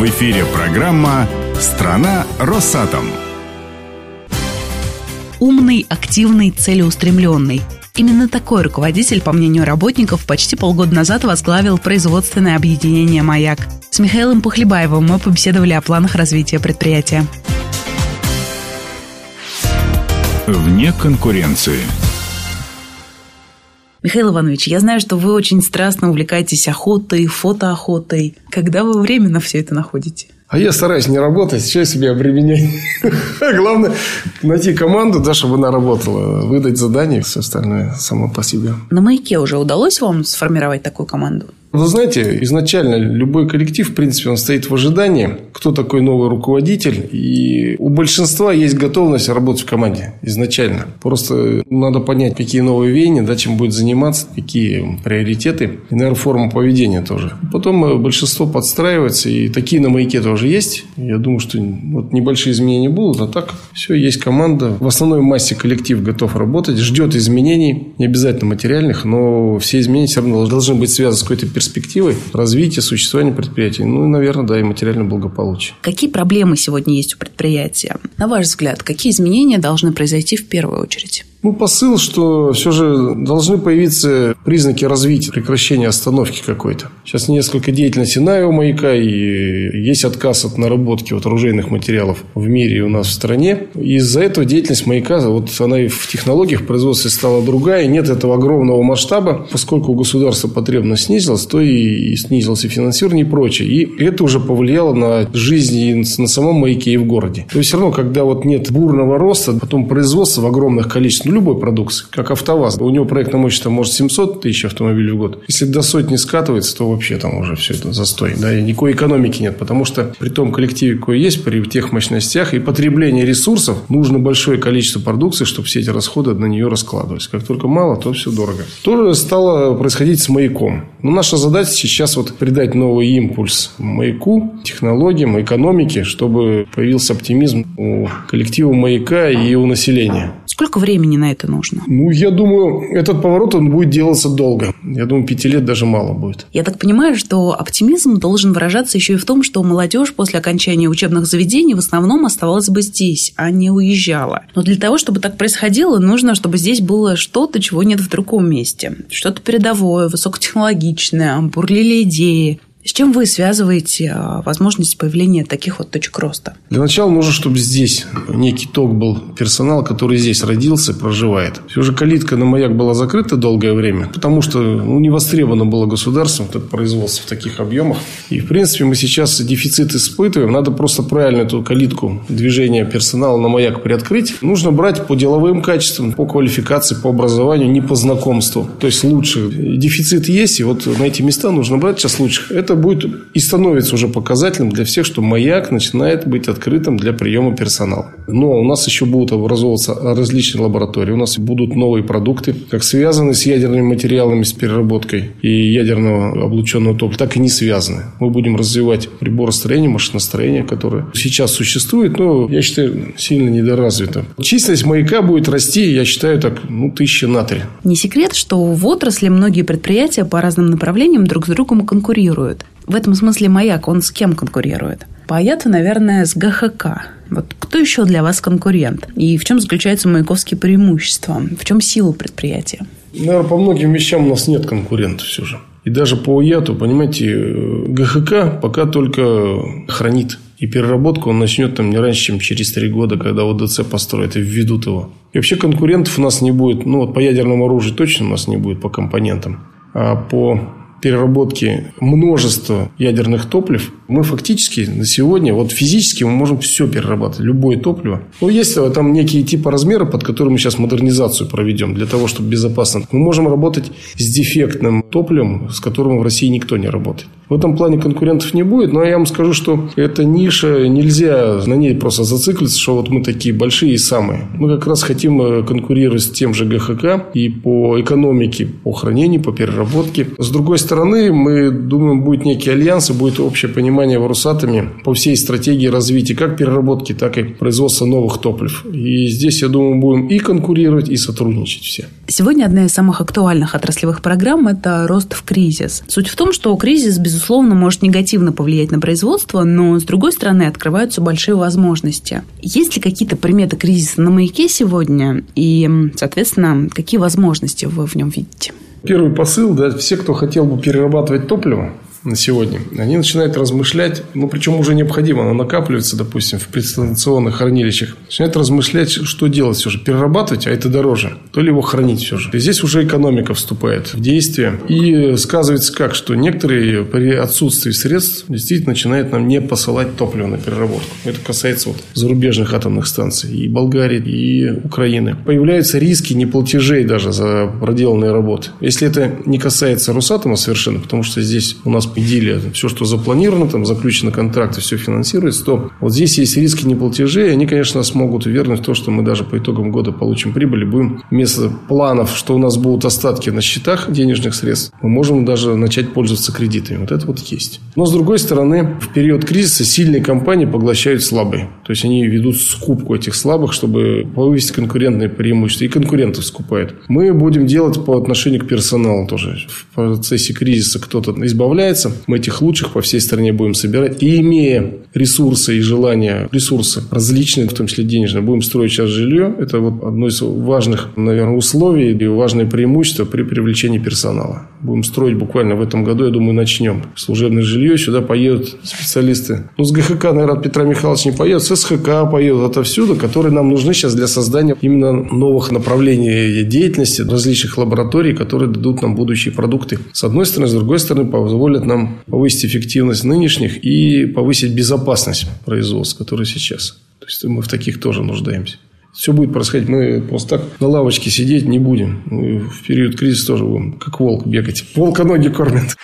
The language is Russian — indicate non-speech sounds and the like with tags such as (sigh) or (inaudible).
В эфире программа «Страна Росатом». Умный, активный, целеустремленный. Именно такой руководитель, по мнению работников, почти полгода назад возглавил производственное объединение «Маяк». С Михаилом Пухлебаевым мы побеседовали о планах развития предприятия. Вне конкуренции. Михаил Иванович, я знаю, что вы очень страстно увлекаетесь охотой, фотоохотой. Когда вы время на все это находите? А я стараюсь не работать, что себя обременять. (laughs) Главное найти команду, да, чтобы она работала, выдать задание, все остальное само по себе. На маяке уже удалось вам сформировать такую команду? Вы знаете, изначально любой коллектив, в принципе, он стоит в ожидании, кто такой новый руководитель. И у большинства есть готовность работать в команде изначально. Просто надо понять, какие новые веяния, да, чем будет заниматься, какие приоритеты. И, наверное, форма поведения тоже. Потом э, большинство подстраивается. И такие на маяке тоже есть. Я думаю, что вот небольшие изменения будут. А так все, есть команда. В основной массе коллектив готов работать. Ждет изменений. Не обязательно материальных, но все изменения все равно должны быть связаны с какой-то перспективой развития, существования предприятия. Ну, и, наверное, да, и материальное благополучие. Какие проблемы сегодня есть у предприятия? На ваш взгляд, какие изменения должны произойти в первую очередь? Ну, посыл, что все же должны появиться признаки развития, прекращения остановки какой-то. Сейчас несколько деятельности его маяка, и есть отказ от наработки вот оружейных материалов в мире и у нас в стране. Из-за этого деятельность маяка, вот она и в технологиях производства стала другая, нет этого огромного масштаба, поскольку у государства потребность снизилась, то и снизился финансирование и прочее. И это уже повлияло на жизнь и на самом маяке и в городе. То есть, все равно, когда вот нет бурного роста, потом производства в огромных количествах, любой продукции, как АвтоВАЗ. У него проектное мощность может 700 тысяч автомобилей в год. Если до сотни скатывается, то вообще там уже все это застой. Да, и никакой экономики нет. Потому что при том коллективе, какой есть, при тех мощностях и потреблении ресурсов, нужно большое количество продукции, чтобы все эти расходы на нее раскладывались. Как только мало, то все дорого. То же стало происходить с маяком. Но наша задача сейчас вот придать новый импульс маяку, технологиям, экономике, чтобы появился оптимизм у коллектива маяка и у населения. Сколько времени на это нужно? Ну, я думаю, этот поворот он будет делаться долго. Я думаю, пяти лет даже мало будет. Я так понимаю, что оптимизм должен выражаться еще и в том, что молодежь после окончания учебных заведений в основном оставалась бы здесь, а не уезжала. Но для того, чтобы так происходило, нужно, чтобы здесь было что-то, чего нет в другом месте. Что-то передовое, высокотехнологичное, бурлили идеи, с чем вы связываете а, возможность появления таких вот точек роста? Для начала нужно, чтобы здесь некий ток был персонал, который здесь родился, проживает. Все же калитка на маяк была закрыта долгое время, потому что ну, не востребовано было государством это производство в таких объемах. И, в принципе, мы сейчас дефицит испытываем. Надо просто правильно эту калитку движения персонала на маяк приоткрыть. Нужно брать по деловым качествам, по квалификации, по образованию, не по знакомству. То есть, лучше. Дефицит есть, и вот на эти места нужно брать сейчас лучших. Это это будет и становится уже показательным для всех, что маяк начинает быть открытым для приема персонала. Но у нас еще будут образовываться различные лаборатории, у нас будут новые продукты, как связанные с ядерными материалами, с переработкой и ядерного облученного топлива, так и не связаны. Мы будем развивать приборостроение, машиностроение, которое сейчас существует, но, я считаю, сильно недоразвито. Численность маяка будет расти, я считаю, так, ну, тысячи на три. Не секрет, что в отрасли многие предприятия по разным направлениям друг с другом конкурируют. В этом смысле маяк, он с кем конкурирует? По наверное, с ГХК. Вот кто еще для вас конкурент? И в чем заключаются маяковские преимущества? В чем сила предприятия? Наверное, по многим вещам у нас нет конкурентов все же. И даже по ЯТу, понимаете, ГХК пока только хранит. И переработку он начнет там не раньше, чем через три года, когда ОДЦ построят и введут его. И вообще конкурентов у нас не будет. Ну, вот по ядерному оружию точно у нас не будет, по компонентам. А по переработки множества ядерных топлив, мы фактически на сегодня, вот физически мы можем все перерабатывать, любое топливо. Ну, есть там некие типы размера, под которыми мы сейчас модернизацию проведем, для того, чтобы безопасно. Мы можем работать с дефектным топливом, с которым в России никто не работает. В этом плане конкурентов не будет, но я вам скажу, что эта ниша, нельзя на ней просто зациклиться, что вот мы такие большие и самые. Мы как раз хотим э, конкурировать с тем же ГХК и по экономике, по хранению, по переработке. С другой стороны, стороны, мы думаем, будет некий альянс и будет общее понимание в Росатоме по всей стратегии развития как переработки, так и производства новых топлив. И здесь, я думаю, будем и конкурировать, и сотрудничать все. Сегодня одна из самых актуальных отраслевых программ – это рост в кризис. Суть в том, что кризис, безусловно, может негативно повлиять на производство, но, с другой стороны, открываются большие возможности. Есть ли какие-то приметы кризиса на маяке сегодня? И, соответственно, какие возможности вы в нем видите? Первый посыл, да, все, кто хотел бы перерабатывать топливо, на сегодня, они начинают размышлять, ну, причем уже необходимо, оно накапливается, допустим, в предстанционных хранилищах, начинают размышлять, что делать все же, перерабатывать, а это дороже, то ли его хранить все же. И здесь уже экономика вступает в действие. И сказывается как, что некоторые при отсутствии средств действительно начинают нам не посылать топливо на переработку. Это касается вот зарубежных атомных станций и Болгарии, и Украины. Появляются риски неплатежей даже за проделанные работы. Если это не касается Росатома совершенно, потому что здесь у нас идиллия, все, что запланировано, там заключено контракты, все финансируется, то вот здесь есть риски неплатежей, они, конечно, смогут вернуть то, что мы даже по итогам года получим прибыль, будем вместо планов, что у нас будут остатки на счетах денежных средств, мы можем даже начать пользоваться кредитами. Вот это вот есть. Но, с другой стороны, в период кризиса сильные компании поглощают слабые. То есть, они ведут скупку этих слабых, чтобы повысить конкурентное преимущество. И конкурентов скупают. Мы будем делать по отношению к персоналу тоже. В процессе кризиса кто-то избавляется появляется, мы этих лучших по всей стране будем собирать. И имея ресурсы и желания, ресурсы различные, в том числе денежные, будем строить сейчас жилье. Это вот одно из важных, наверное, условий и важное преимущество при привлечении персонала. Будем строить буквально в этом году, я думаю, начнем. Служебное жилье, сюда поедут специалисты. Ну, с ГХК, наверное, от Петра Михайловича не поедут, с СХК поедут отовсюду, которые нам нужны сейчас для создания именно новых направлений деятельности, различных лабораторий, которые дадут нам будущие продукты. С одной стороны, с другой стороны, позволят нам повысить эффективность нынешних и повысить безопасность производства, которое сейчас. То есть мы в таких тоже нуждаемся. Все будет происходить. Мы просто так на лавочке сидеть не будем. Мы в период кризиса тоже будем как волк бегать. Волка ноги кормят.